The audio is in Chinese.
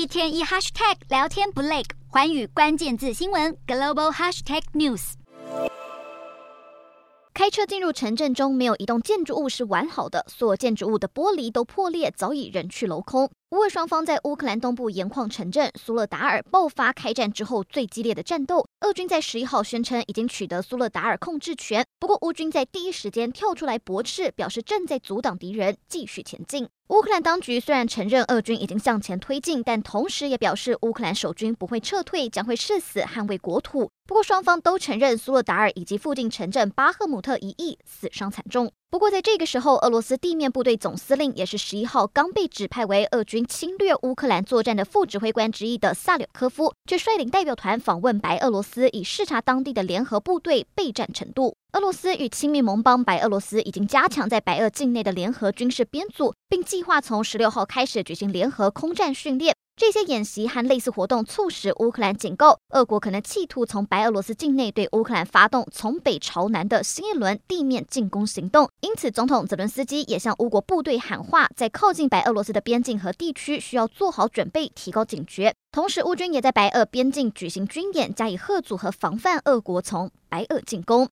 一天一 hashtag 聊天不累，环宇关键字新闻 global hashtag news。开车进入城镇中，没有一栋建筑物是完好的，所有建筑物的玻璃都破裂，早已人去楼空。乌俄双方在乌克兰东部盐矿城镇苏勒达尔爆发开战之后最激烈的战斗。俄军在十一号宣称已经取得苏勒达尔控制权，不过乌军在第一时间跳出来驳斥，表示正在阻挡敌人继续前进。乌克兰当局虽然承认俄军已经向前推进，但同时也表示乌克兰守军不会撤退，将会誓死捍卫国土。不过双方都承认苏勒达尔以及附近城镇巴赫姆特一役死伤惨重。不过，在这个时候，俄罗斯地面部队总司令也是十一号刚被指派为俄军侵略乌克兰作战的副指挥官之一的萨柳科夫，却率领代表团访问白俄罗斯，以视察当地的联合部队备战程度。俄罗斯与亲密盟邦白俄罗斯已经加强在白俄境内的联合军事编组，并计划从十六号开始举行联合空战训练。这些演习和类似活动促使乌克兰警告，俄国可能企图从白俄罗斯境内对乌克兰发动从北朝南的新一轮地面进攻行动。因此，总统泽伦斯基也向乌国部队喊话，在靠近白俄罗斯的边境和地区需要做好准备，提高警觉。同时，乌军也在白俄边境举行军演，加以贺阻和防范俄国从白俄进攻。